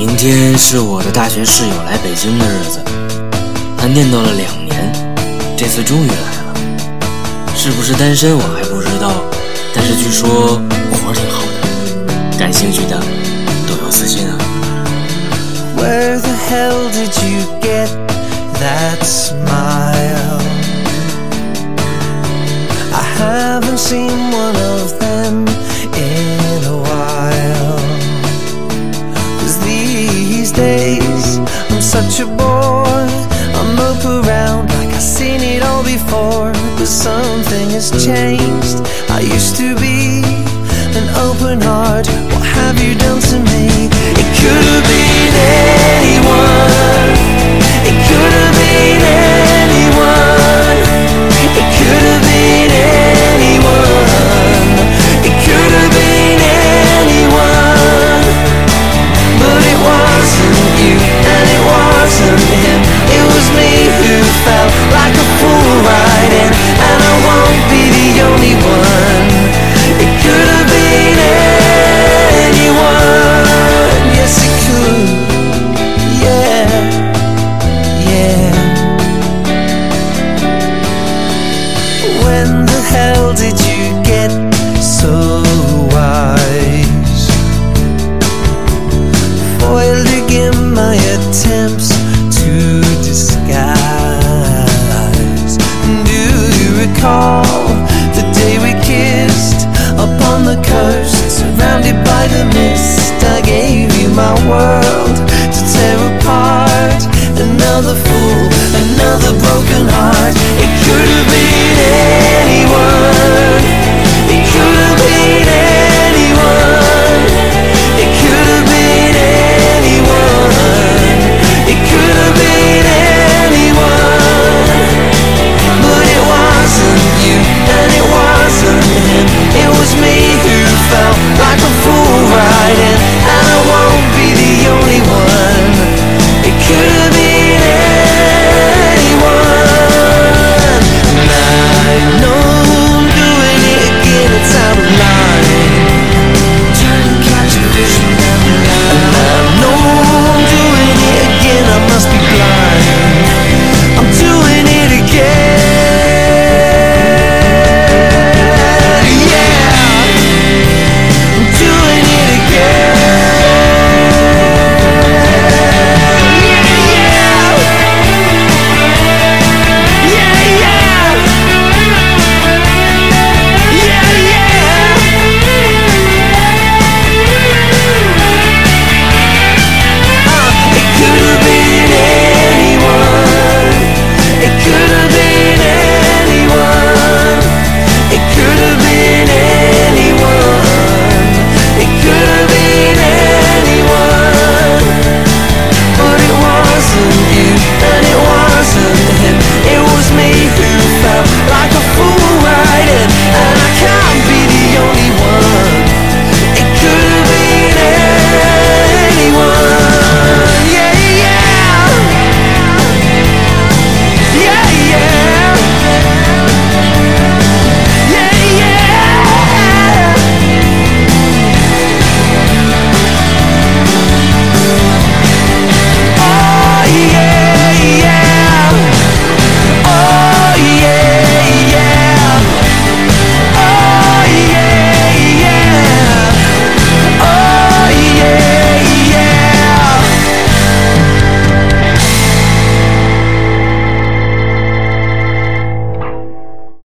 明天是我的大学室友来北京的日子，他念叨了两年，这次终于来了。是不是单身我还不知道，但是据说活挺好的，感兴趣的都有私信啊。Where the hell did you get that smile? I haven't seen one of picture boy. I'm around like I've seen it all before, but something has changed. I used to be an open heart. What have you done to me?